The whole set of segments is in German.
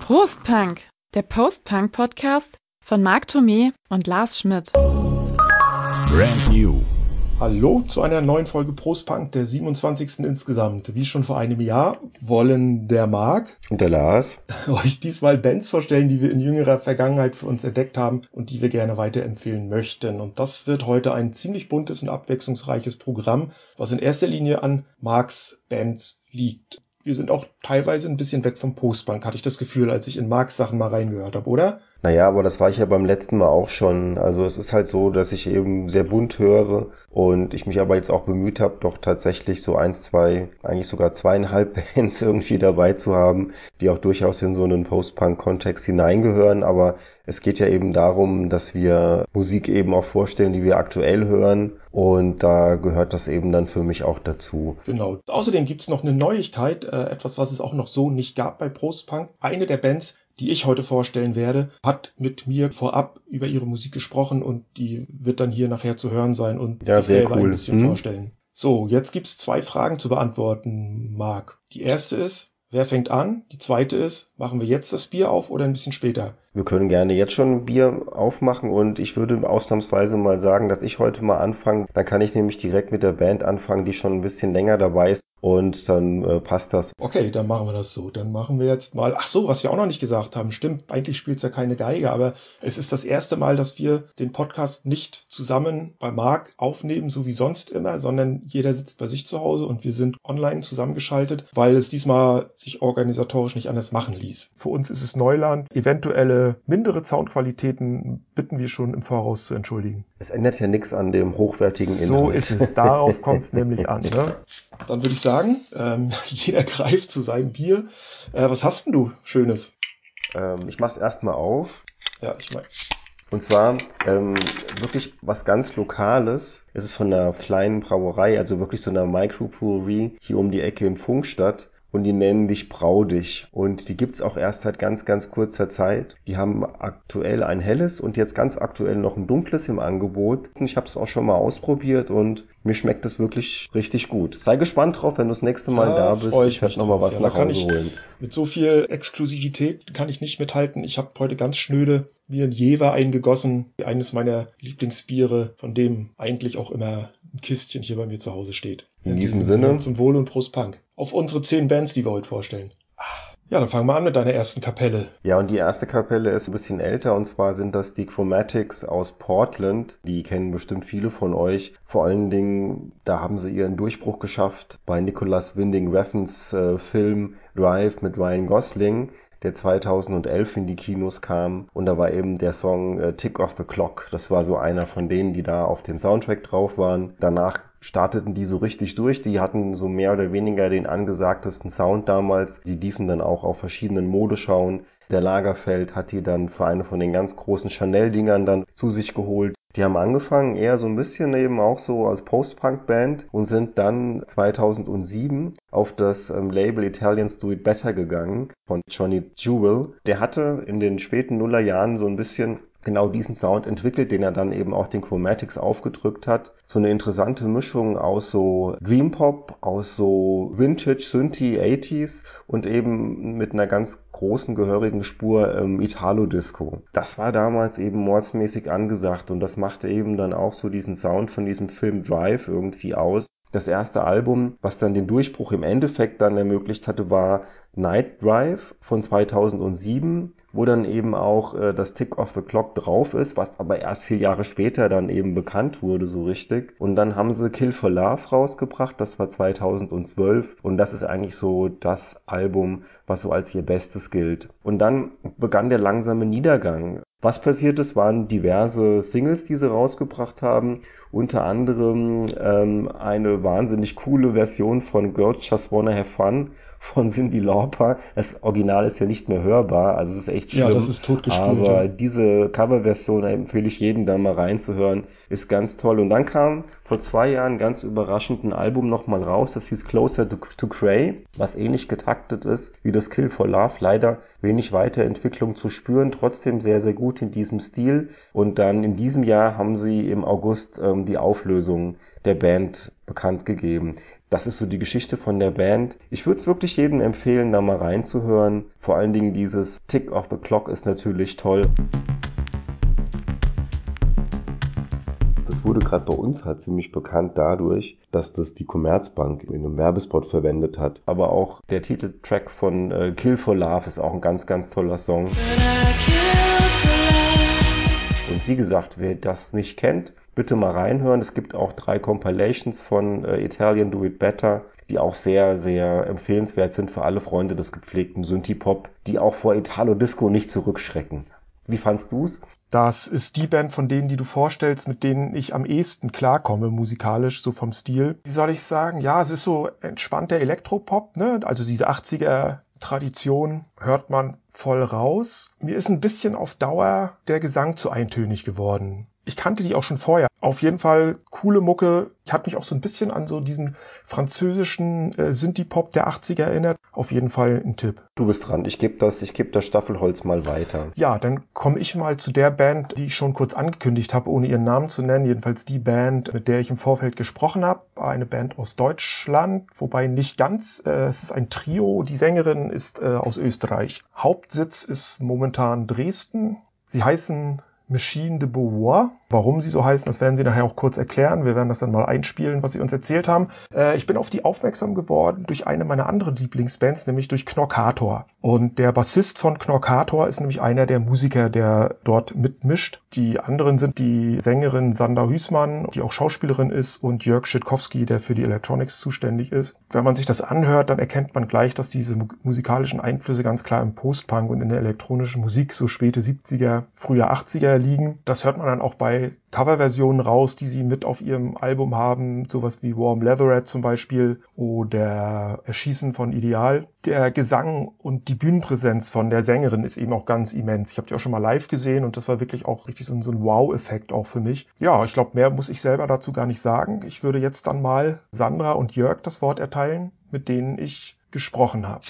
Prostpunk, der Postpunk-Podcast von Marc Thomé und Lars Schmidt. Brand new. Hallo zu einer neuen Folge Prostpunk, der 27. insgesamt. Wie schon vor einem Jahr wollen der Marc und der Lars euch diesmal Bands vorstellen, die wir in jüngerer Vergangenheit für uns entdeckt haben und die wir gerne weiterempfehlen möchten. Und das wird heute ein ziemlich buntes und abwechslungsreiches Programm, was in erster Linie an Marks Bands liegt wir sind auch teilweise ein bisschen weg vom Postbank, hatte ich das Gefühl, als ich in Marks Sachen mal reingehört habe, oder? Naja, aber das war ich ja beim letzten Mal auch schon. Also es ist halt so, dass ich eben sehr bunt höre und ich mich aber jetzt auch bemüht habe, doch tatsächlich so eins, zwei, eigentlich sogar zweieinhalb Bands irgendwie dabei zu haben, die auch durchaus in so einen Post-Punk-Kontext hineingehören. Aber es geht ja eben darum, dass wir Musik eben auch vorstellen, die wir aktuell hören. Und da gehört das eben dann für mich auch dazu. Genau. Außerdem gibt's noch eine Neuigkeit, äh, etwas, was es auch noch so nicht gab bei Post-Punk. Eine der Bands, die ich heute vorstellen werde, hat mit mir vorab über ihre Musik gesprochen und die wird dann hier nachher zu hören sein und ja, sich selber cool. ein bisschen hm. vorstellen. So, jetzt gibt's zwei Fragen zu beantworten, Marc. Die erste ist, wer fängt an? Die zweite ist, machen wir jetzt das Bier auf oder ein bisschen später? Wir können gerne jetzt schon ein Bier aufmachen und ich würde ausnahmsweise mal sagen, dass ich heute mal anfange. Dann kann ich nämlich direkt mit der Band anfangen, die schon ein bisschen länger dabei ist und dann äh, passt das. Okay, dann machen wir das so. Dann machen wir jetzt mal. Ach so, was wir auch noch nicht gesagt haben. Stimmt, eigentlich spielt's ja keine Geige, aber es ist das erste Mal, dass wir den Podcast nicht zusammen bei Marc aufnehmen, so wie sonst immer, sondern jeder sitzt bei sich zu Hause und wir sind online zusammengeschaltet, weil es diesmal sich organisatorisch nicht anders machen ließ. Für uns ist es Neuland. Eventuelle mindere Soundqualitäten bitten wir schon im Voraus zu entschuldigen. Es ändert ja nichts an dem hochwertigen Inhalt. So ist es. Darauf kommt es nämlich an. Ne? Dann würde ich sagen, ähm, jeder greift zu seinem Bier. Äh, was hast denn du Schönes? Ähm, ich mach's erstmal auf. Ja, ich meine. Und zwar ähm, wirklich was ganz Lokales. Es ist von einer kleinen Brauerei, also wirklich so einer Microbrewery hier um die Ecke in Funkstadt und die nennen dich Brau dich. Und die gibt's auch erst seit ganz, ganz kurzer Zeit. Die haben aktuell ein helles und jetzt ganz aktuell noch ein dunkles im Angebot. Ich habe es auch schon mal ausprobiert und mir schmeckt es wirklich richtig gut. Sei gespannt drauf, wenn du das nächste Mal Ja, da bist. ich Ich werde mich noch mal drauf. was Ja, nach kann Hause ich- holen. Mit so viel Exklusivität kann ich nicht mithalten. Ich habe heute ganz schnöde mir ein Jever eingegossen. Eines meiner Lieblingsbiere, von dem eigentlich auch immer ein Kistchen hier bei mir zu Hause steht. In diesem Sinne. Zum Wohl und Prost Punk. Auf unsere zehn Bands, die wir heute vorstellen. Ja, dann fangen wir an mit deiner ersten Kapelle. Ja, und die erste Kapelle ist ein bisschen älter und zwar sind das die Chromatics aus Portland. Die kennen bestimmt viele von euch. Vor allen Dingen, da haben sie ihren Durchbruch geschafft bei Nicholas Winding Refns äh, Film Drive mit Ryan Gosling der 2011 in die Kinos kam und da war eben der Song äh, Tick of the Clock. Das war so einer von denen, die da auf dem Soundtrack drauf waren. Danach starteten die so richtig durch. Die hatten so mehr oder weniger den angesagtesten Sound damals. Die liefen dann auch auf verschiedenen Modeschauen. Der Lagerfeld hat die dann für eine von den ganz großen Chanel-Dingern dann zu sich geholt. Die haben angefangen eher so ein bisschen eben auch so als Post-Punk-Band und sind dann 2007 auf das ähm, Label Italians Do It Better gegangen von Johnny Jewel. Der hatte in den späten Nullerjahren so ein bisschen genau diesen Sound entwickelt, den er dann eben auch den Chromatics aufgedrückt hat. So eine interessante Mischung aus so Dream Pop, aus so Vintage Synthie 80s und eben mit einer ganz großen gehörigen Spur ähm, Italo Disco. Das war damals eben mordsmäßig angesagt und das machte eben dann auch so diesen Sound von diesem Film Drive irgendwie aus. Das erste Album, was dann den Durchbruch im Endeffekt dann ermöglicht hatte, war Night Drive von 2007, wo dann eben auch äh, das Tick of the Clock drauf ist, was aber erst vier Jahre später dann eben bekannt wurde so richtig. Und dann haben sie Kill for Love rausgebracht, das war 2012 und das ist eigentlich so das Album, was so als ihr Bestes gilt. Und dann begann der langsame Niedergang. Was passiert ist, waren diverse Singles, die sie rausgebracht haben. Unter anderem ähm, eine wahnsinnig coole Version von Girls Just Wanna Have Fun von Cindy Lauper. Das Original ist ja nicht mehr hörbar, also es ist echt schlimm. Ja, das ist totgespult. Aber ja. diese Coverversion empfehle ich jedem da mal reinzuhören. Ist ganz toll. Und dann kam vor zwei Jahren ganz überraschend ein Album nochmal raus, das hieß Closer to, to Cray, was ähnlich getaktet ist wie das Kill for Love. Leider wenig Weiterentwicklung zu spüren, trotzdem sehr, sehr gut in diesem Stil. Und dann in diesem Jahr haben sie im August ähm, die Auflösung der Band bekannt gegeben. Das ist so die Geschichte von der Band. Ich würde es wirklich jedem empfehlen, da mal reinzuhören. Vor allen Dingen dieses Tick of the Clock ist natürlich toll. Das wurde gerade bei uns halt ziemlich bekannt dadurch, dass das die Commerzbank in einem Werbespot verwendet hat. Aber auch der Titeltrack von äh, Kill for Love ist auch ein ganz, ganz toller Song. Und wie gesagt, wer das nicht kennt, bitte mal reinhören. Es gibt auch drei Compilations von äh, Italian Do It Better, die auch sehr, sehr empfehlenswert sind für alle Freunde des gepflegten Synthie-Pop, die auch vor Italo Disco nicht zurückschrecken. Wie fandst du's? Das ist die Band von denen, die du vorstellst, mit denen ich am ehesten klarkomme, musikalisch, so vom Stil. Wie soll ich sagen? Ja, es ist so entspannter Elektropop, ne? Also diese 80er Tradition hört man voll raus. Mir ist ein bisschen auf Dauer der Gesang zu eintönig geworden. Ich kannte die auch schon vorher. Auf jeden Fall coole Mucke. Ich hat mich auch so ein bisschen an so diesen französischen äh, Synthie-Pop der 80er erinnert. Auf jeden Fall ein Tipp. Du bist dran. Ich gebe das, ich gebe das Staffelholz mal weiter. Ja, dann komme ich mal zu der Band, die ich schon kurz angekündigt habe, ohne ihren Namen zu nennen. Jedenfalls die Band, mit der ich im Vorfeld gesprochen habe. Eine Band aus Deutschland, wobei nicht ganz. Äh, es ist ein Trio. Die Sängerin ist äh, aus Österreich. Hauptsitz ist momentan Dresden. Sie heißen Machine de Beauvoir. Warum sie so heißen, das werden sie nachher auch kurz erklären. Wir werden das dann mal einspielen, was sie uns erzählt haben. Äh, ich bin auf die aufmerksam geworden durch eine meiner anderen Lieblingsbands, nämlich durch Knorkator. Und der Bassist von Knorkator ist nämlich einer der Musiker, der dort mitmischt. Die anderen sind die Sängerin Sandra Hüßmann, die auch Schauspielerin ist, und Jörg Schitkowski, der für die Electronics zuständig ist. Wenn man sich das anhört, dann erkennt man gleich, dass diese musikalischen Einflüsse ganz klar im Postpunk und in der elektronischen Musik so späte 70er, frühe 80er liegen. Das hört man dann auch bei Coverversionen raus, die sie mit auf ihrem Album haben, sowas wie Warm Leatherette zum Beispiel oder Erschießen von Ideal. Der Gesang und die Bühnenpräsenz von der Sängerin ist eben auch ganz immens. Ich habe die auch schon mal live gesehen und das war wirklich auch richtig so ein, so ein Wow-Effekt auch für mich. Ja, ich glaube, mehr muss ich selber dazu gar nicht sagen. Ich würde jetzt dann mal Sandra und Jörg das Wort erteilen, mit denen ich gesprochen habe.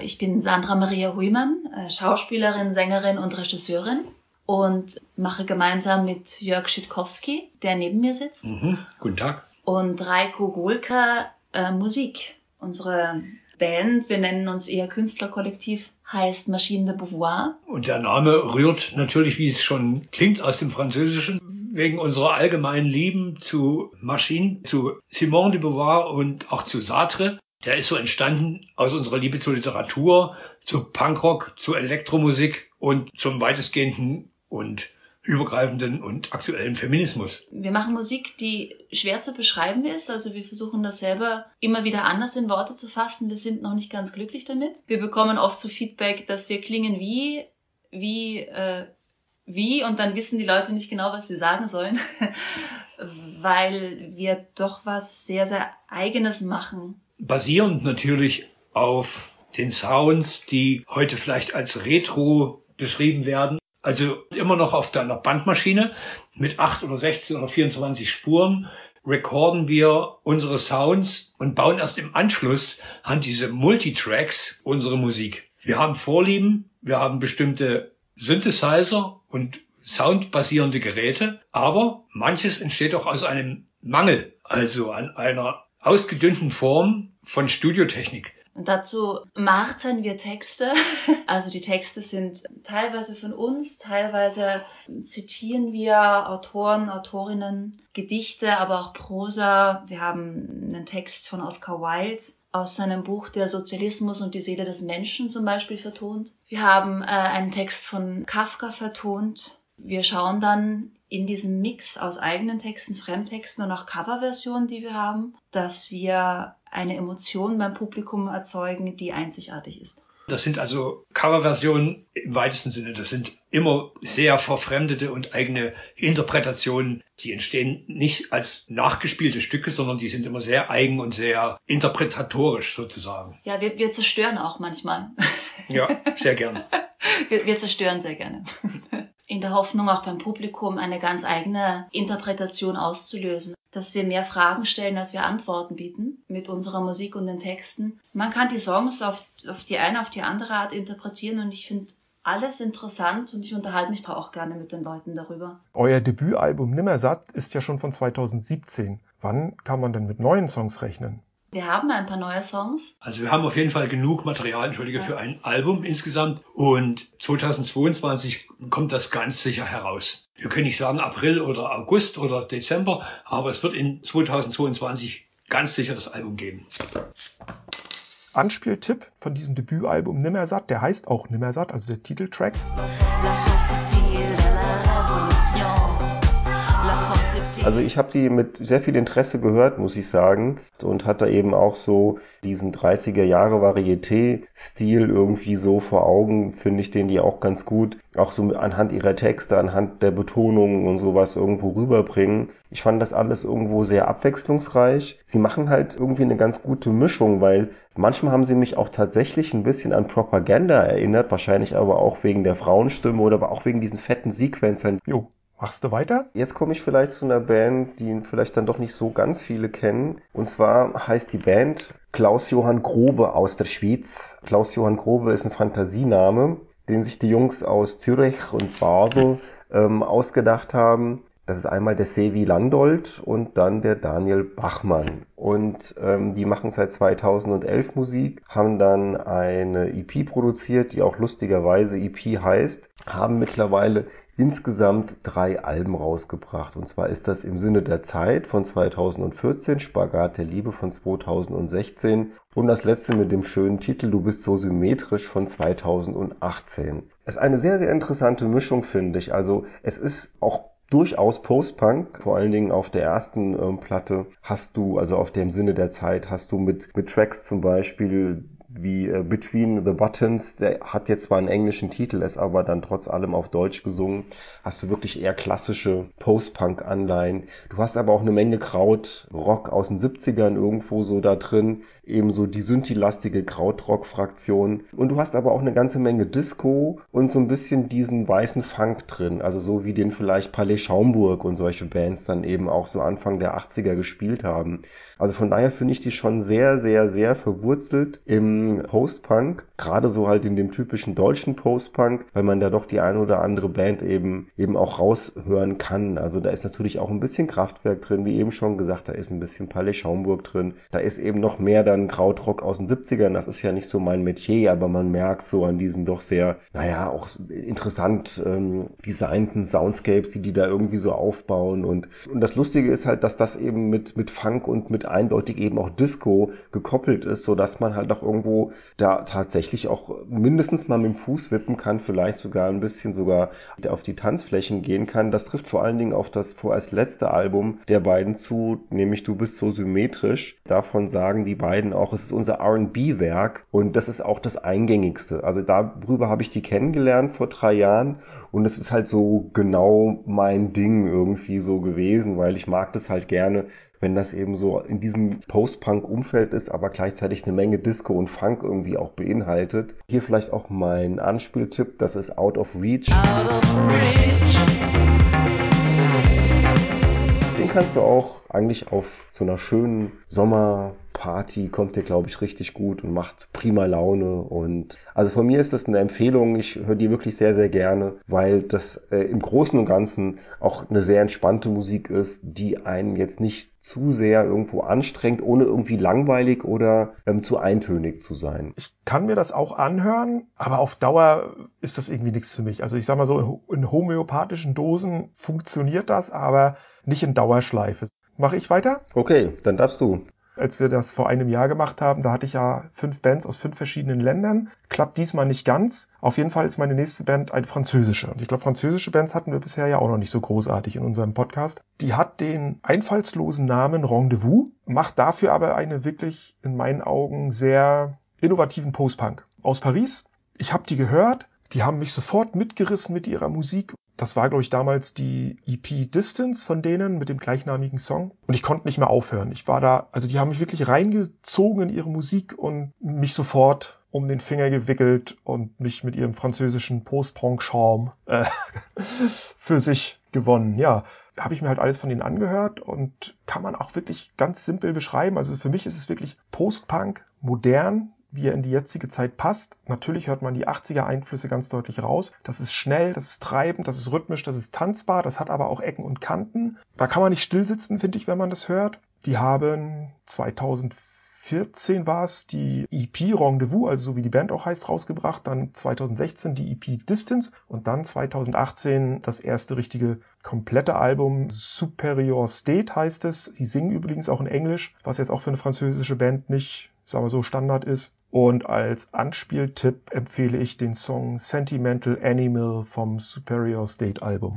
Ich bin Sandra Maria Huymann, äh, Schauspielerin, Sängerin und Regisseurin und mache gemeinsam mit Jörg Schitkowski, der neben mir sitzt. Mhm. Guten Tag. Und Reiko Golka äh, Musik. Unsere Band, wir nennen uns eher Künstlerkollektiv, heißt Machine de Beauvoir. Und der Name rührt natürlich, wie es schon klingt, aus dem Französischen, wegen unserer allgemeinen Lieben zu Maschinen, zu Simone de Beauvoir und auch zu Sartre. Der ist so entstanden aus unserer Liebe zur Literatur, zu Punkrock, zu Elektromusik und zum weitestgehenden und übergreifenden und aktuellen Feminismus. Wir machen Musik, die schwer zu beschreiben ist. Also wir versuchen das selber immer wieder anders in Worte zu fassen. Wir sind noch nicht ganz glücklich damit. Wir bekommen oft so Feedback, dass wir klingen wie, wie, äh, wie und dann wissen die Leute nicht genau, was sie sagen sollen, weil wir doch was sehr, sehr eigenes machen. Basierend natürlich auf den Sounds, die heute vielleicht als Retro beschrieben werden. Also immer noch auf deiner Bandmaschine mit 8 oder 16 oder 24 Spuren recorden wir unsere Sounds und bauen erst im Anschluss an diese Multitracks unsere Musik. Wir haben Vorlieben, wir haben bestimmte Synthesizer und soundbasierende Geräte, aber manches entsteht auch aus einem Mangel, also an einer ausgedünnten Form von Studiotechnik. Und dazu martern wir Texte. Also die Texte sind teilweise von uns, teilweise zitieren wir Autoren, Autorinnen, Gedichte, aber auch Prosa. Wir haben einen Text von Oscar Wilde aus seinem Buch Der Sozialismus und die Seele des Menschen zum Beispiel vertont. Wir haben äh, einen Text von Kafka vertont. Wir schauen dann in diesem Mix aus eigenen Texten, Fremdtexten und auch Coverversionen, die wir haben, dass wir eine Emotion beim Publikum erzeugen, die einzigartig ist. Das sind also Coverversionen im weitesten Sinne. Das sind immer sehr verfremdete und eigene Interpretationen. Die entstehen nicht als nachgespielte Stücke, sondern die sind immer sehr eigen und sehr interpretatorisch sozusagen. Ja, wir, wir zerstören auch manchmal. Ja, sehr gerne. wir, wir zerstören sehr gerne. In der Hoffnung, auch beim Publikum eine ganz eigene Interpretation auszulösen dass wir mehr Fragen stellen, als wir Antworten bieten mit unserer Musik und den Texten. Man kann die Songs auf, auf die eine, auf die andere Art interpretieren und ich finde alles interessant und ich unterhalte mich da auch gerne mit den Leuten darüber. Euer Debütalbum Nimmersatt ist ja schon von 2017. Wann kann man denn mit neuen Songs rechnen? Wir haben ein paar neue Songs. Also wir haben auf jeden Fall genug Material, entschuldige, für ein Album insgesamt. Und 2022 kommt das ganz sicher heraus. Wir können nicht sagen April oder August oder Dezember, aber es wird in 2022 ganz sicher das Album geben. Anspieltipp von diesem Debütalbum Nimmersatt, der heißt auch Nimmersatt, also der Titeltrack. Also ich habe die mit sehr viel Interesse gehört, muss ich sagen. Und hatte eben auch so diesen 30er Jahre Varieté-Stil irgendwie so vor Augen, finde ich den die auch ganz gut. Auch so anhand ihrer Texte, anhand der Betonungen und sowas irgendwo rüberbringen. Ich fand das alles irgendwo sehr abwechslungsreich. Sie machen halt irgendwie eine ganz gute Mischung, weil manchmal haben sie mich auch tatsächlich ein bisschen an Propaganda erinnert, wahrscheinlich aber auch wegen der Frauenstimme oder aber auch wegen diesen fetten Sequenzern. Jo, Machst du weiter? Jetzt komme ich vielleicht zu einer Band, die vielleicht dann doch nicht so ganz viele kennen. Und zwar heißt die Band Klaus-Johann Grobe aus der Schweiz. Klaus-Johann Grobe ist ein Fantasiename, den sich die Jungs aus Zürich und Basel ähm, ausgedacht haben. Das ist einmal der Sevi Landolt und dann der Daniel Bachmann. Und ähm, die machen seit 2011 Musik, haben dann eine EP produziert, die auch lustigerweise EP heißt, haben mittlerweile insgesamt drei Alben rausgebracht. Und zwar ist das im Sinne der Zeit von 2014, Spagat der Liebe von 2016 und das letzte mit dem schönen Titel Du bist so symmetrisch von 2018. Es ist eine sehr, sehr interessante Mischung, finde ich. Also es ist auch durchaus Post-Punk, vor allen Dingen auf der ersten ähm, Platte hast du, also auf dem Sinne der Zeit, hast du mit, mit Tracks zum Beispiel wie äh, Between the Buttons, der hat jetzt zwar einen englischen Titel, ist aber dann trotz allem auf Deutsch gesungen. Hast du wirklich eher klassische Post-Punk-Anleihen. Du hast aber auch eine Menge Kraut-Rock aus den 70ern irgendwo so da drin. Ebenso die Synthi-lastige Krautrock-Fraktion. Und du hast aber auch eine ganze Menge Disco und so ein bisschen diesen weißen Funk drin. Also so wie den vielleicht Palais Schaumburg und solche Bands dann eben auch so Anfang der 80er gespielt haben. Also von daher finde ich die schon sehr, sehr, sehr verwurzelt im Post-Punk. Gerade so halt in dem typischen deutschen Post-Punk, weil man da doch die eine oder andere Band eben, eben auch raushören kann. Also da ist natürlich auch ein bisschen Kraftwerk drin, wie eben schon gesagt, da ist ein bisschen Palais Schaumburg drin. Da ist eben noch mehr dann Krautrock aus den 70ern. Das ist ja nicht so mein Metier, aber man merkt so an diesen doch sehr, naja, auch interessant ähm, designten Soundscapes, die die da irgendwie so aufbauen. Und, und das Lustige ist halt, dass das eben mit, mit Funk und mit eindeutig eben auch Disco gekoppelt ist, so dass man halt auch irgendwo da tatsächlich auch mindestens mal mit dem Fuß wippen kann, vielleicht sogar ein bisschen sogar auf die Tanzflächen gehen kann. Das trifft vor allen Dingen auf das vorerst letzte Album der beiden zu, nämlich Du bist so symmetrisch. Davon sagen die beiden auch, es ist unser R&B-Werk und das ist auch das eingängigste. Also darüber habe ich die kennengelernt vor drei Jahren und es ist halt so genau mein Ding irgendwie so gewesen, weil ich mag das halt gerne, wenn das eben so in diesem Post-Punk-Umfeld ist, aber gleichzeitig eine Menge Disco und Funk irgendwie auch beinhaltet. Hier vielleicht auch mein Anspieltipp, das ist Out of Reach. Out of Reach. Den kannst du auch eigentlich auf so einer schönen Sommer Party kommt dir, glaube ich, richtig gut und macht prima Laune. Und also von mir ist das eine Empfehlung. Ich höre die wirklich sehr, sehr gerne, weil das äh, im Großen und Ganzen auch eine sehr entspannte Musik ist, die einen jetzt nicht zu sehr irgendwo anstrengt, ohne irgendwie langweilig oder ähm, zu eintönig zu sein. Ich kann mir das auch anhören, aber auf Dauer ist das irgendwie nichts für mich. Also ich sag mal so, in homöopathischen Dosen funktioniert das, aber nicht in Dauerschleife. Mache ich weiter? Okay, dann darfst du als wir das vor einem Jahr gemacht haben, da hatte ich ja fünf Bands aus fünf verschiedenen Ländern. Klappt diesmal nicht ganz. Auf jeden Fall ist meine nächste Band eine französische. Und ich glaube, französische Bands hatten wir bisher ja auch noch nicht so großartig in unserem Podcast. Die hat den einfallslosen Namen Rendezvous, macht dafür aber eine wirklich in meinen Augen sehr innovativen Post-Punk. Aus Paris. Ich habe die gehört. Die haben mich sofort mitgerissen mit ihrer Musik das war, glaube ich, damals die EP Distance von denen mit dem gleichnamigen Song. Und ich konnte nicht mehr aufhören. Ich war da, also die haben mich wirklich reingezogen in ihre Musik und mich sofort um den Finger gewickelt und mich mit ihrem französischen Post-Punk-Charme äh, für sich gewonnen. Ja, habe ich mir halt alles von denen angehört und kann man auch wirklich ganz simpel beschreiben. Also für mich ist es wirklich Post-Punk modern, wie er in die jetzige Zeit passt. Natürlich hört man die 80er Einflüsse ganz deutlich raus. Das ist schnell, das ist treibend, das ist rhythmisch, das ist tanzbar, das hat aber auch Ecken und Kanten. Da kann man nicht stillsitzen, finde ich, wenn man das hört. Die haben 2014 war es die EP Rendezvous, also so wie die Band auch heißt, rausgebracht. Dann 2016 die EP Distance und dann 2018 das erste richtige komplette Album Superior State heißt es. Die singen übrigens auch in Englisch, was jetzt auch für eine französische Band nicht, sagen wir so, Standard ist. Und als Anspieltipp empfehle ich den Song Sentimental Animal vom Superior State Album.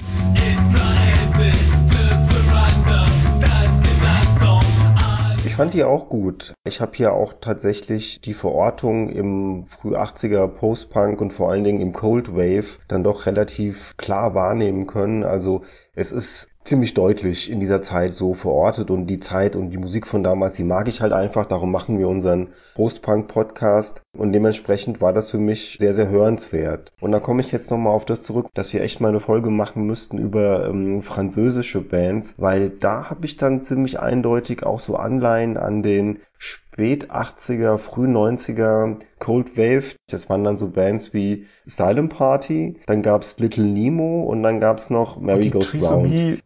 Ich fand die auch gut. Ich habe hier auch tatsächlich die Verortung im früh 80er Post-Punk und vor allen Dingen im Cold Wave dann doch relativ klar wahrnehmen können. Also es ist ziemlich deutlich in dieser Zeit so verortet und die Zeit und die Musik von damals, die mag ich halt einfach. Darum machen wir unseren Post-Punk-Podcast und dementsprechend war das für mich sehr, sehr hörenswert. Und da komme ich jetzt nochmal auf das zurück, dass wir echt mal eine Folge machen müssten über ähm, französische Bands, weil da habe ich dann ziemlich eindeutig auch so Anleihen an den spät 80er, früh 90er Cold Wave. Das waren dann so Bands wie Silent Party, dann gab's Little Nemo und dann gab's noch Mary Goes Round. 21.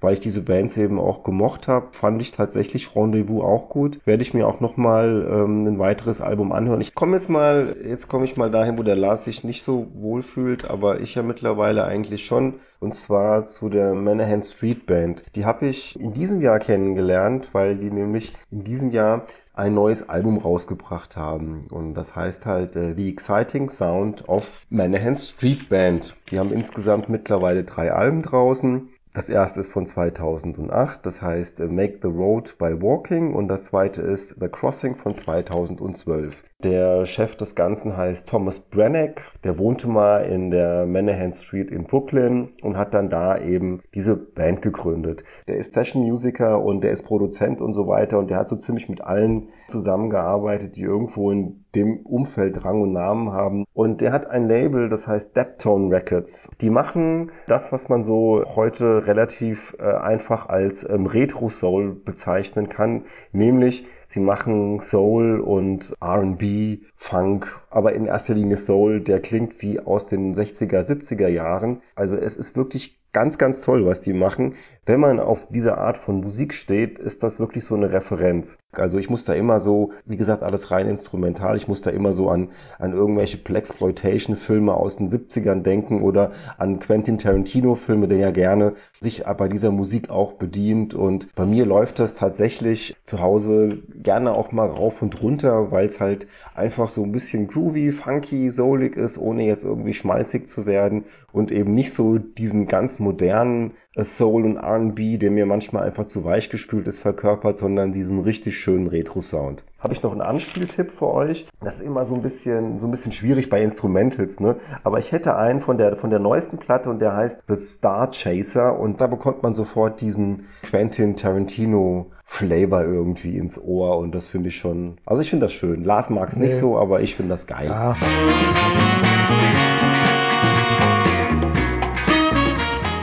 Weil ich diese Bands eben auch gemocht habe, fand ich tatsächlich Rendezvous auch gut. Werde ich mir auch nochmal ähm, ein weiteres Album anhören. Ich komme jetzt mal, jetzt komme ich mal dahin, wo der Lars sich nicht so wohl fühlt, aber ich ja mittlerweile eigentlich schon. Und zwar zu der Manahan Street Band. Die habe ich in diesem Jahr kennengelernt, weil die nämlich in diesem Jahr ein neues Album rausgebracht haben. Und das heißt halt äh, The Exciting Sound of Manahan Street Band. Die haben insgesamt mittlerweile drei Alben draußen. Das erste ist von 2008, das heißt äh, Make the Road by Walking und das zweite ist The Crossing von 2012. Der Chef des Ganzen heißt Thomas Brannack. Der wohnte mal in der Manahan Street in Brooklyn und hat dann da eben diese Band gegründet. Der ist Session-Musiker und der ist Produzent und so weiter und der hat so ziemlich mit allen zusammengearbeitet, die irgendwo in dem Umfeld Rang und Namen haben. Und der hat ein Label, das heißt Deptone Records. Die machen das, was man so heute relativ äh, einfach als ähm, Retro-Soul bezeichnen kann, nämlich Sie machen Soul und R&B, Funk, aber in erster Linie Soul, der klingt wie aus den 60er, 70er Jahren. Also es ist wirklich ganz, ganz toll, was die machen. Wenn man auf diese Art von Musik steht, ist das wirklich so eine Referenz. Also ich muss da immer so, wie gesagt, alles rein instrumental. Ich muss da immer so an, an irgendwelche Blaxploitation-Filme aus den 70ern denken oder an Quentin Tarantino-Filme, der ja gerne sich bei dieser Musik auch bedient. Und bei mir läuft das tatsächlich zu Hause gerne auch mal rauf und runter, weil es halt einfach so ein bisschen groovy, funky, soulig ist, ohne jetzt irgendwie schmalzig zu werden und eben nicht so diesen ganz modernen äh, Soul und R&B, der mir manchmal einfach zu weich gespült ist, verkörpert, sondern diesen richtig schönen Retro-Sound. Habe ich noch einen Anspieltipp für euch? Das ist immer so ein bisschen, so ein bisschen schwierig bei Instrumentals, ne? Aber ich hätte einen von der, von der neuesten Platte und der heißt The Star Chaser und da bekommt man sofort diesen Quentin Tarantino Flavor irgendwie ins Ohr und das finde ich schon, also ich finde das schön. Lars mag es nee. nicht so, aber ich finde das geil. Ja.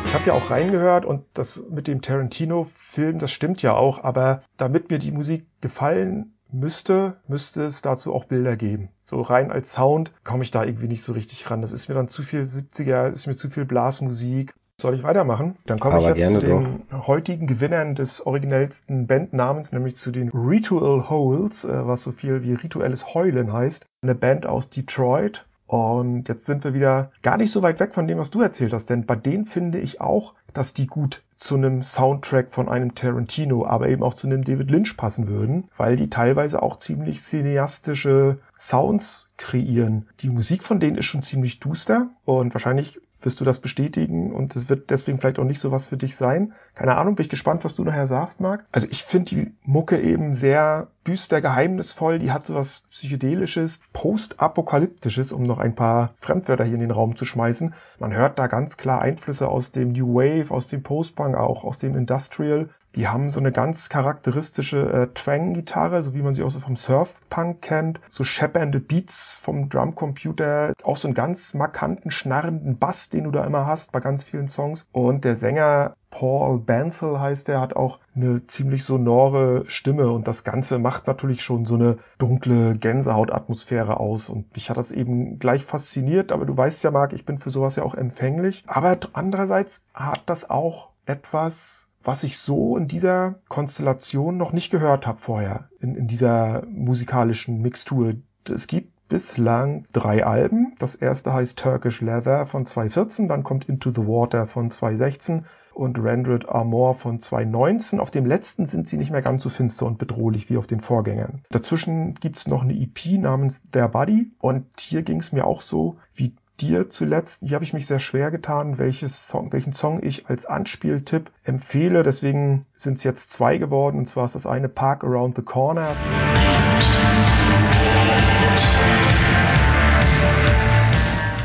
Ich habe ja auch reingehört und das mit dem Tarantino-Film, das stimmt ja auch, aber damit mir die Musik gefallen müsste, müsste es dazu auch Bilder geben. So rein als Sound komme ich da irgendwie nicht so richtig ran. Das ist mir dann zu viel 70er, ist mir zu viel Blasmusik. Soll ich weitermachen? Dann komme ich jetzt zu den doch. heutigen Gewinnern des originellsten Bandnamens, nämlich zu den Ritual Holes, äh, was so viel wie rituelles Heulen heißt. Eine Band aus Detroit. Und jetzt sind wir wieder gar nicht so weit weg von dem, was du erzählt hast, denn bei denen finde ich auch, dass die gut zu einem Soundtrack von einem Tarantino, aber eben auch zu einem David Lynch passen würden, weil die teilweise auch ziemlich cineastische Sounds kreieren. Die Musik von denen ist schon ziemlich duster und wahrscheinlich wirst du das bestätigen und es wird deswegen vielleicht auch nicht so was für dich sein. Keine Ahnung, bin ich gespannt, was du nachher sagst, Marc. Also ich finde die Mucke eben sehr düster, geheimnisvoll, die hat so was psychedelisches, postapokalyptisches, um noch ein paar Fremdwörter hier in den Raum zu schmeißen. Man hört da ganz klar Einflüsse aus dem New Wave, aus dem Postpunk, auch aus dem Industrial. Die haben so eine ganz charakteristische äh, Twang-Gitarre, so wie man sie auch so vom Surf-Punk kennt. So scheppernde Beats vom Drumcomputer. Auch so einen ganz markanten, schnarrenden Bass, den du da immer hast bei ganz vielen Songs. Und der Sänger Paul Bansel heißt er, hat auch eine ziemlich sonore Stimme und das Ganze macht natürlich schon so eine dunkle Gänsehautatmosphäre aus und mich hat das eben gleich fasziniert, aber du weißt ja, Marc, ich bin für sowas ja auch empfänglich, aber andererseits hat das auch etwas was ich so in dieser Konstellation noch nicht gehört habe vorher, in, in dieser musikalischen Mixtur. Es gibt bislang drei Alben. Das erste heißt Turkish Leather von 2014, dann kommt Into the Water von 2016 und Rendered Armor von 2019. Auf dem letzten sind sie nicht mehr ganz so finster und bedrohlich wie auf den Vorgängern. Dazwischen gibt's noch eine EP namens Their Body und hier ging's mir auch so wie dir zuletzt. Hier habe ich mich sehr schwer getan, welches Song, welchen Song ich als Anspieltipp empfehle. Deswegen sind es jetzt zwei geworden. Und zwar ist das eine Park Around the Corner.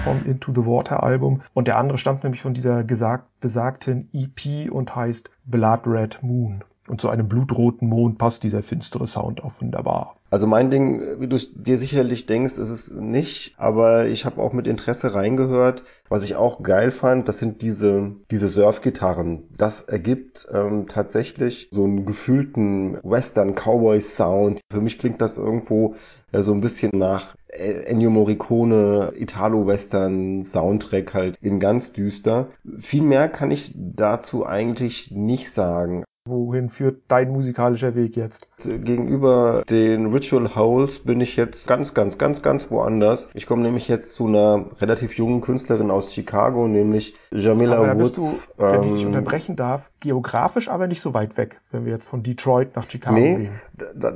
Vom Into the Water Album. Und der andere stammt nämlich von dieser gesagt, besagten EP und heißt Blood Red Moon. Und zu einem blutroten Mond passt dieser finstere Sound auch wunderbar. Also mein Ding, wie du dir sicherlich denkst, ist es nicht, aber ich habe auch mit Interesse reingehört. Was ich auch geil fand, das sind diese, diese Surfgitarren. Das ergibt ähm, tatsächlich so einen gefühlten Western-Cowboy-Sound. Für mich klingt das irgendwo äh, so ein bisschen nach äh, Ennio Morricone, Italo-Western, Soundtrack halt in ganz düster. Viel mehr kann ich dazu eigentlich nicht sagen. Wohin führt dein musikalischer Weg jetzt? Gegenüber den Ritual Holes bin ich jetzt ganz, ganz, ganz, ganz woanders. Ich komme nämlich jetzt zu einer relativ jungen Künstlerin aus Chicago, nämlich Jamila aber da Woods. bist du, wenn ich dich Ähm, unterbrechen darf, geografisch aber nicht so weit weg, wenn wir jetzt von Detroit nach Chicago Nee, gehen.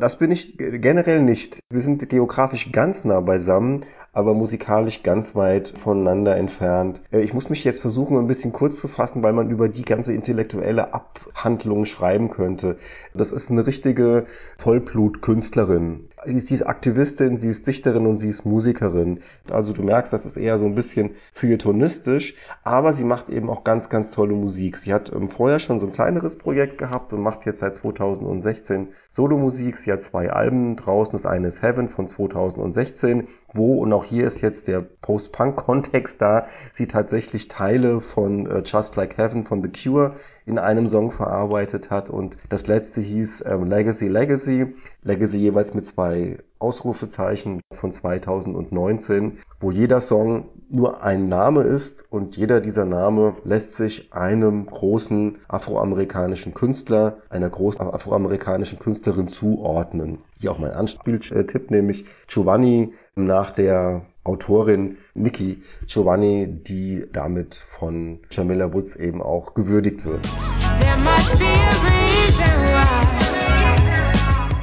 das bin ich generell nicht. Wir sind geografisch ganz nah beisammen, aber musikalisch ganz weit voneinander entfernt. Äh, Ich muss mich jetzt versuchen, ein bisschen kurz zu fassen, weil man über die ganze intellektuelle Abhandlung schreiben könnte. Das ist eine richtige Vollblutkünstlerin. Sie ist, sie ist Aktivistin, sie ist Dichterin und sie ist Musikerin. Also du merkst, das ist eher so ein bisschen feuilletonistisch, aber sie macht eben auch ganz, ganz tolle Musik. Sie hat ähm, vorher schon so ein kleineres Projekt gehabt und macht jetzt seit 2016 Solomusik. Sie hat zwei Alben draußen. Das eine ist Heaven von 2016, wo, und auch hier ist jetzt der Post-Punk-Kontext da, sie tatsächlich Teile von äh, Just Like Heaven von The Cure in einem Song verarbeitet hat und das letzte hieß ähm, Legacy Legacy, Legacy jeweils mit zwei Ausrufezeichen von 2019, wo jeder Song nur ein Name ist und jeder dieser Name lässt sich einem großen afroamerikanischen Künstler, einer großen afroamerikanischen Künstlerin zuordnen. Hier auch mein Anspieltipp, nämlich Giovanni nach der Autorin Nikki Giovanni, die damit von Jamila Woods eben auch gewürdigt wird.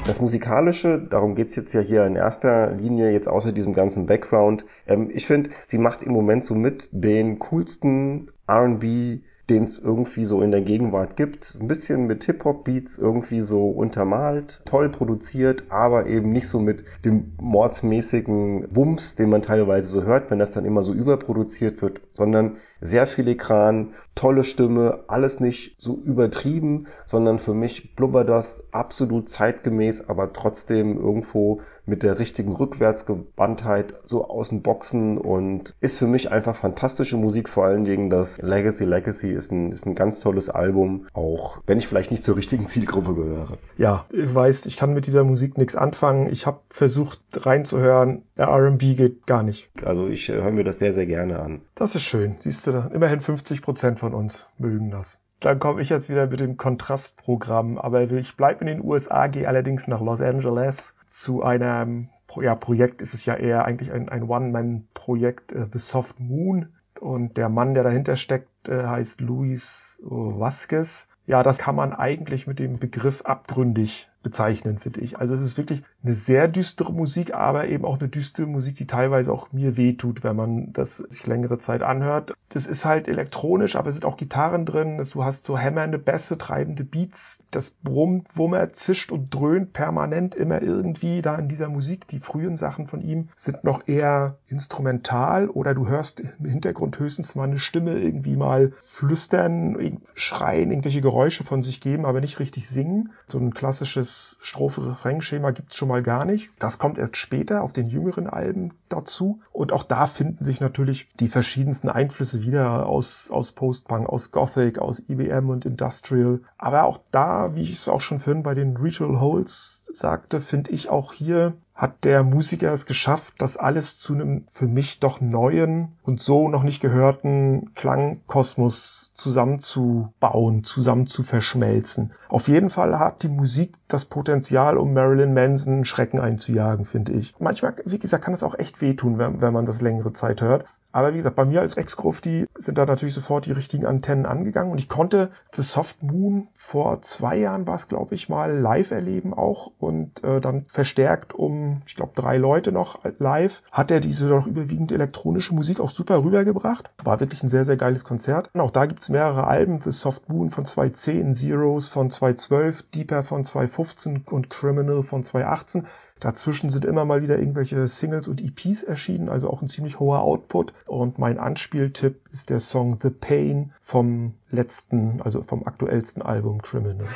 Das Musikalische, darum geht's jetzt ja hier in erster Linie, jetzt außer diesem ganzen Background. Ähm, ich finde, sie macht im Moment so mit den coolsten RB, den es irgendwie so in der Gegenwart gibt. Ein bisschen mit Hip-Hop-Beats irgendwie so untermalt, toll produziert, aber eben nicht so mit dem mordsmäßigen Wumms, den man teilweise so hört, wenn das dann immer so überproduziert wird, sondern sehr filigran, tolle Stimme, alles nicht so übertrieben, sondern für mich blubbert das absolut zeitgemäß, aber trotzdem irgendwo mit der richtigen Rückwärtsgewandtheit so aus den Boxen und ist für mich einfach fantastische Musik, vor allen Dingen das Legacy Legacy ist ein, ist ein ganz tolles Album, auch wenn ich vielleicht nicht zur richtigen Zielgruppe gehöre. Ja, ich weiß, ich kann mit dieser Musik nichts anfangen. Ich habe versucht reinzuhören. R&B geht gar nicht. Also ich äh, höre mir das sehr, sehr gerne an. Das ist schön. Siehst du, immerhin 50 Prozent von uns mögen das. Dann komme ich jetzt wieder mit dem Kontrastprogramm. Aber ich bleibe in den USA, gehe allerdings nach Los Angeles zu einem ja, Projekt. Ist es ja eher eigentlich ein, ein One-Man-Projekt, äh, The Soft Moon. Und der Mann, der dahinter steckt, äh, heißt Luis Vasquez. Ja, das kann man eigentlich mit dem Begriff abgründig bezeichnen, finde ich. Also es ist wirklich eine sehr düstere Musik, aber eben auch eine düstere Musik, die teilweise auch mir wehtut, wenn man das sich längere Zeit anhört. Das ist halt elektronisch, aber es sind auch Gitarren drin. Du hast so hämmernde Bässe, treibende Beats. Das brummt, wummert, zischt und dröhnt permanent immer irgendwie da in dieser Musik. Die frühen Sachen von ihm sind noch eher instrumental oder du hörst im Hintergrund höchstens mal eine Stimme irgendwie mal flüstern, schreien, irgendwelche Geräusche von sich geben, aber nicht richtig singen. So ein klassisches Strophe-Refrain-Schema gibt es schon mal gar nicht. Das kommt erst später auf den jüngeren Alben dazu. Und auch da finden sich natürlich die verschiedensten Einflüsse wieder aus, aus Post-Punk, aus Gothic, aus IBM und Industrial. Aber auch da, wie ich es auch schon vorhin bei den Ritual Holes sagte, finde ich auch hier hat der Musiker es geschafft, das alles zu einem für mich doch neuen und so noch nicht gehörten Klangkosmos zusammenzubauen, zusammen zu verschmelzen. Auf jeden Fall hat die Musik das Potenzial, um Marilyn Manson Schrecken einzujagen, finde ich. Manchmal, wie gesagt, kann es auch echt wehtun, wenn, wenn man das längere Zeit hört. Aber wie gesagt, bei mir als Ex-Grufti sind da natürlich sofort die richtigen Antennen angegangen und ich konnte The Soft Moon vor zwei Jahren war es, glaube ich, mal live erleben auch und äh, dann verstärkt um, ich glaube, drei Leute noch live, hat er diese doch überwiegend elektronische Musik auch super rübergebracht. War wirklich ein sehr, sehr geiles Konzert. Und auch da gibt's mehrere Alben, The Soft Moon von 2010, Zeros von 2012, Deeper von 2015 und Criminal von 2018. Dazwischen sind immer mal wieder irgendwelche Singles und EPs erschienen, also auch ein ziemlich hoher Output. Und mein Anspieltipp ist der Song The Pain vom letzten, also vom aktuellsten Album Criminal.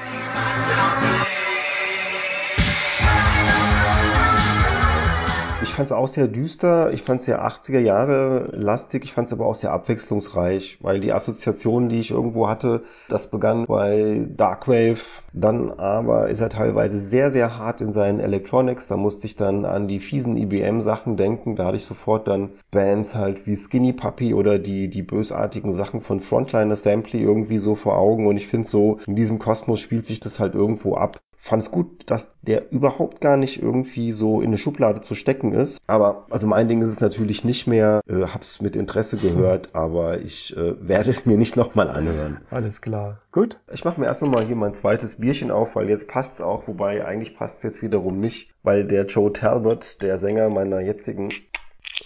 Fand es auch sehr düster, ich fand es sehr 80er Jahre lastig, ich fand es aber auch sehr abwechslungsreich, weil die Assoziationen, die ich irgendwo hatte, das begann bei Darkwave, dann aber ist er teilweise sehr, sehr hart in seinen Electronics, da musste ich dann an die fiesen IBM-Sachen denken, da hatte ich sofort dann Bands halt wie Skinny Puppy oder die, die bösartigen Sachen von Frontline Assembly irgendwie so vor Augen. Und ich finde so, in diesem Kosmos spielt sich das halt irgendwo ab fand es gut, dass der überhaupt gar nicht irgendwie so in eine Schublade zu stecken ist. Aber also mein Ding ist es natürlich nicht mehr. Äh, hab's mit Interesse gehört, aber ich äh, werde es mir nicht nochmal anhören. Alles klar. Gut. Ich mache mir erst nochmal hier mein zweites Bierchen auf, weil jetzt passt's auch, wobei eigentlich passt's jetzt wiederum nicht, weil der Joe Talbot, der Sänger meiner jetzigen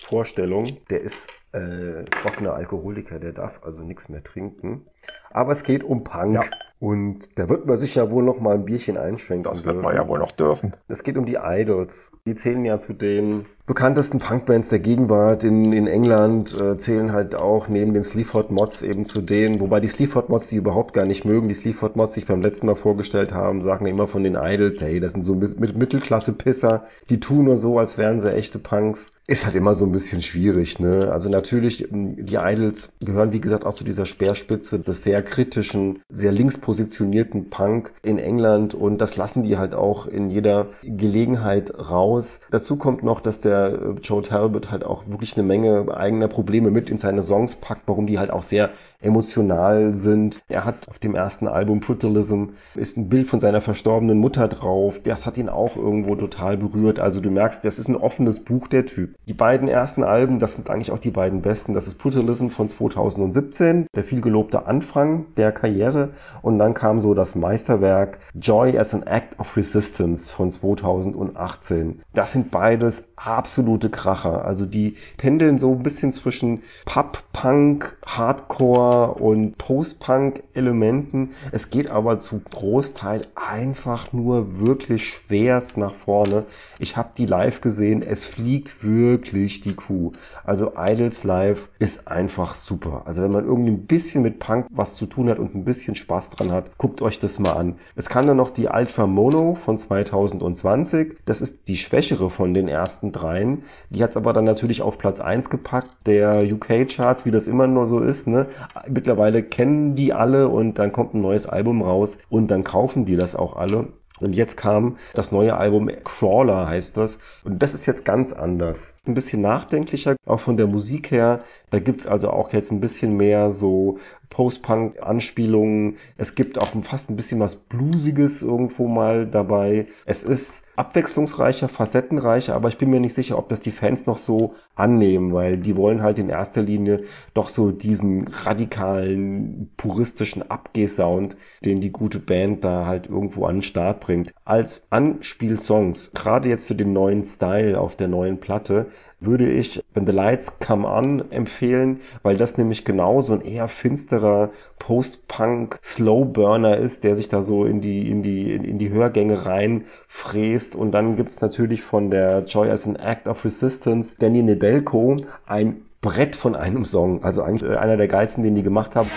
Vorstellung, der ist äh, trockener Alkoholiker, der darf also nichts mehr trinken. Aber es geht um Punk. Ja. Und da wird man sich ja wohl noch mal ein Bierchen einschränken Das wird dürfen. man ja wohl noch dürfen. Es geht um die Idols. Die zählen ja zu den bekanntesten Punkbands der Gegenwart in, in England, äh, zählen halt auch neben den Sleaford Mods eben zu denen, wobei die Sleaford Mods die überhaupt gar nicht mögen. Die Sleaford Mods, die ich beim letzten Mal vorgestellt haben, sagen immer von den Idols, hey, das sind so mit Mittelklasse-Pisser, die tun nur so, als wären sie echte Punks. Ist halt immer so ein bisschen schwierig, ne? Also natürlich, die Idols gehören, wie gesagt, auch zu dieser Speerspitze des sehr kritischen, sehr links positionierten Punk in England und das lassen die halt auch in jeder Gelegenheit raus. Dazu kommt noch, dass der äh, Joe Talbot halt auch wirklich eine Menge eigener Probleme mit in seine Songs packt, warum die halt auch sehr emotional sind. Er hat auf dem ersten Album Brutalism ist ein Bild von seiner verstorbenen Mutter drauf. Das hat ihn auch irgendwo total berührt. Also du merkst, das ist ein offenes Buch, der Typ. Die beiden ersten Alben, das sind eigentlich auch die beiden besten. Das ist Brutalism von 2017, der vielgelobte Anfang der Karriere. Und dann kam so das Meisterwerk Joy as an Act of Resistance von 2018. Das sind beides absolute Kracher. Also die pendeln so ein bisschen zwischen Pop, Punk, Hardcore und Post-Punk-Elementen. Es geht aber zu Großteil einfach nur wirklich schwerst nach vorne. Ich habe die live gesehen. Es fliegt wirklich die Kuh. Also Idols Live ist einfach super. Also wenn man irgendwie ein bisschen mit Punk was zu tun hat und ein bisschen Spaß dran hat, guckt euch das mal an. Es kann dann noch die Ultra Mono von 2020. Das ist die schwächere von den ersten dreien. Die hat's aber dann natürlich auf Platz 1 gepackt, der UK-Charts, wie das immer nur so ist. Ne? Mittlerweile kennen die alle und dann kommt ein neues Album raus und dann kaufen die das auch alle. Und jetzt kam das neue Album Crawler heißt das. Und das ist jetzt ganz anders. Ein bisschen nachdenklicher, auch von der Musik her. Da gibt's also auch jetzt ein bisschen mehr so Post-Punk-Anspielungen. Es gibt auch fast ein bisschen was Bluesiges irgendwo mal dabei. Es ist abwechslungsreicher, facettenreicher, aber ich bin mir nicht sicher, ob das die Fans noch so annehmen, weil die wollen halt in erster Linie doch so diesen radikalen, puristischen Abgeh-Sound, den die gute Band da halt irgendwo an den Start bringt. Als Anspielsongs, gerade jetzt für den neuen Style auf der neuen Platte, würde ich When the Lights Come On empfehlen, weil das nämlich genau so ein eher finsterer Post-Punk Slow-Burner ist, der sich da so in die, in die, in die Hörgänge reinfräst. Und dann gibt's natürlich von der Joy as an Act of Resistance Danny Nedelko ein Brett von einem Song. Also eigentlich äh, einer der geilsten, den die gemacht haben.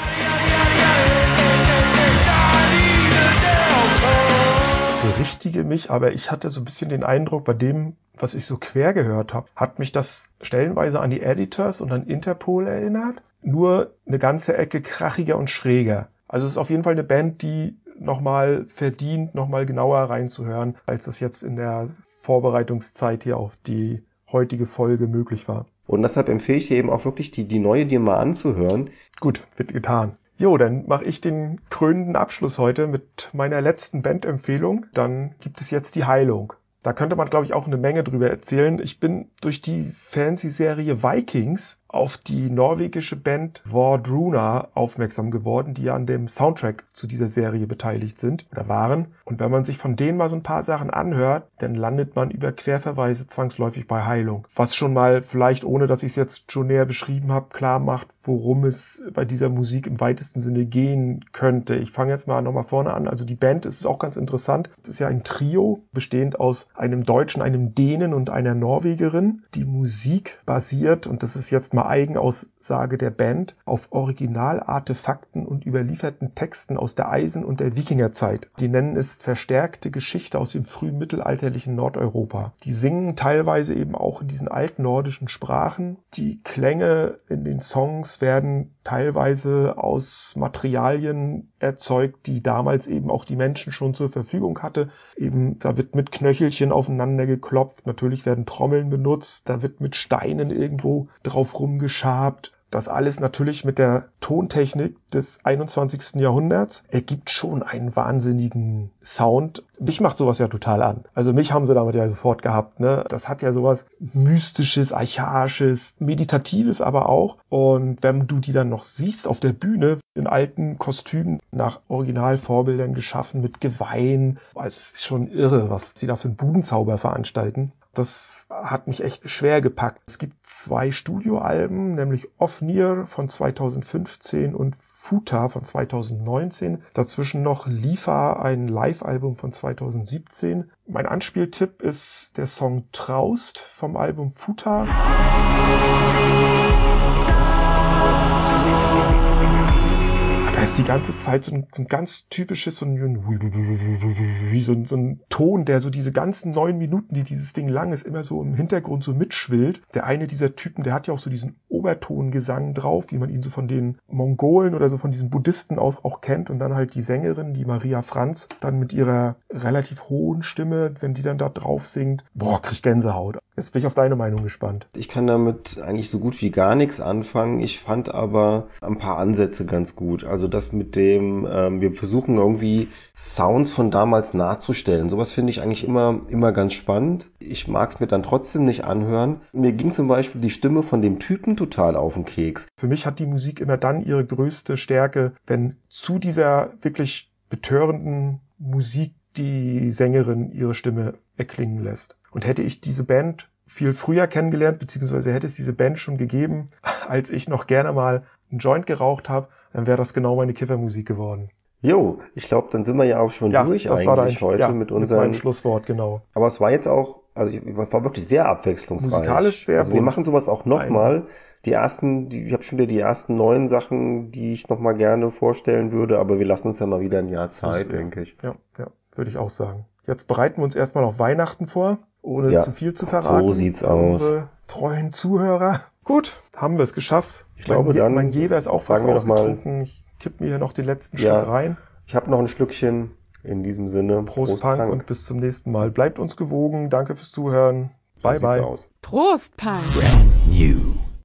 Berichtige mich, aber ich hatte so ein bisschen den Eindruck, bei dem, was ich so quer gehört habe, hat mich das stellenweise an die Editors und an Interpol erinnert. Nur eine ganze Ecke krachiger und schräger. Also es ist auf jeden Fall eine Band, die nochmal verdient, nochmal genauer reinzuhören, als das jetzt in der Vorbereitungszeit hier auf die heutige Folge möglich war. Und deshalb empfehle ich dir eben auch wirklich, die, die neue dir mal anzuhören. Gut, wird getan. Jo, dann mache ich den krönenden Abschluss heute mit meiner letzten Bandempfehlung. Dann gibt es jetzt die Heilung. Da könnte man, glaube ich, auch eine Menge drüber erzählen. Ich bin durch die Fancy-Serie Vikings auf die norwegische Band Vordruna aufmerksam geworden, die an dem Soundtrack zu dieser Serie beteiligt sind oder waren. Und wenn man sich von denen mal so ein paar Sachen anhört, dann landet man über Querverweise zwangsläufig bei Heilung. Was schon mal vielleicht, ohne dass ich es jetzt schon näher beschrieben habe, klar macht, worum es bei dieser Musik im weitesten Sinne gehen könnte. Ich fange jetzt mal nochmal vorne an. Also die Band ist auch ganz interessant. Es ist ja ein Trio, bestehend aus einem Deutschen, einem Dänen und einer Norwegerin. Die Musik basiert, und das ist jetzt mal Eigenaussage der Band, auf Originalartefakten und überlieferten Texten aus der Eisen- und der Wikingerzeit. Die nennen es verstärkte Geschichte aus dem frühmittelalterlichen Nordeuropa. Die singen teilweise eben auch in diesen altnordischen Sprachen. Die Klänge in den Songs werden teilweise aus Materialien erzeugt, die damals eben auch die Menschen schon zur Verfügung hatte. Eben, da wird mit Knöchelchen aufeinander geklopft. Natürlich werden Trommeln benutzt. Da wird mit Steinen irgendwo drauf rumgeschabt. Das alles natürlich mit der Tontechnik des 21. Jahrhunderts ergibt schon einen wahnsinnigen Sound. Mich macht sowas ja total an. Also mich haben sie damit ja sofort gehabt. Ne? Das hat ja sowas Mystisches, Archaisches, Meditatives aber auch. Und wenn du die dann noch siehst auf der Bühne in alten Kostümen nach Originalvorbildern geschaffen mit Geweihen, also es ist schon irre, was sie da für einen Budenzauber veranstalten. Das hat mich echt schwer gepackt. Es gibt zwei Studioalben, nämlich Off-Near von 2015 und Futa von 2019. Dazwischen noch Lifa, ein Live-Album von 2017. Mein Anspieltipp ist der Song Traust vom Album Futa. Da ist die ganze Zeit so ein, so ein ganz typisches, so ein, so ein, so ein Ton, der so diese ganzen neun Minuten, die dieses Ding lang ist, immer so im Hintergrund so mitschwillt. Der eine dieser Typen, der hat ja auch so diesen Obertongesang drauf, wie man ihn so von den Mongolen oder so von diesen Buddhisten auch, auch kennt. Und dann halt die Sängerin, die Maria Franz, dann mit ihrer relativ hohen Stimme, wenn die dann da drauf singt. Boah, krieg Gänsehaut. Jetzt bin ich auf deine Meinung gespannt. Ich kann damit eigentlich so gut wie gar nichts anfangen. Ich fand aber ein paar Ansätze ganz gut. Also das mit dem, ähm, wir versuchen irgendwie Sounds von damals nachzustellen. Sowas finde ich eigentlich immer, immer ganz spannend. Ich mag es mir dann trotzdem nicht anhören. Mir ging zum Beispiel die Stimme von dem Typen total auf den Keks. Für mich hat die Musik immer dann ihre größte Stärke, wenn zu dieser wirklich betörenden Musik die Sängerin ihre Stimme erklingen lässt. Und hätte ich diese Band viel früher kennengelernt, beziehungsweise hätte es diese Band schon gegeben, als ich noch gerne mal einen Joint geraucht habe, dann wäre das genau meine Kiffermusik geworden. Jo, ich glaube, dann sind wir ja auch schon Ja, durch das eigentlich war dein, heute ja, mit meinem unseren. Schlusswort, genau. aber es war jetzt auch, also ich, war wirklich sehr abwechslungsreich. Musikalisch sehr Also wir machen sowas auch nochmal. Die ersten, die, ich habe schon wieder die ersten neuen Sachen, die ich nochmal gerne vorstellen würde, aber wir lassen uns ja mal wieder ein Jahr Zeit, denke ich. Ja, ja, würde ich auch sagen. Jetzt bereiten wir uns erstmal auf Weihnachten vor, ohne Ja, zu viel zu verraten. so sieht's aus. Unsere treuen Zuhörer. Gut, haben wir es geschafft. Ich glaube, mein, Je- dann mein Jever ist auch fast sagen wir doch mal- ausgetrunken. Ich kipp mir hier noch den letzten Ja. Schluck rein. Ich habe noch ein Schlückchen. In diesem Sinne. Prost, Punk, und bis zum nächsten Mal. Bleibt uns gewogen. Danke fürs Zuhören. So Bye, bye. aus. Prost, Punk! New.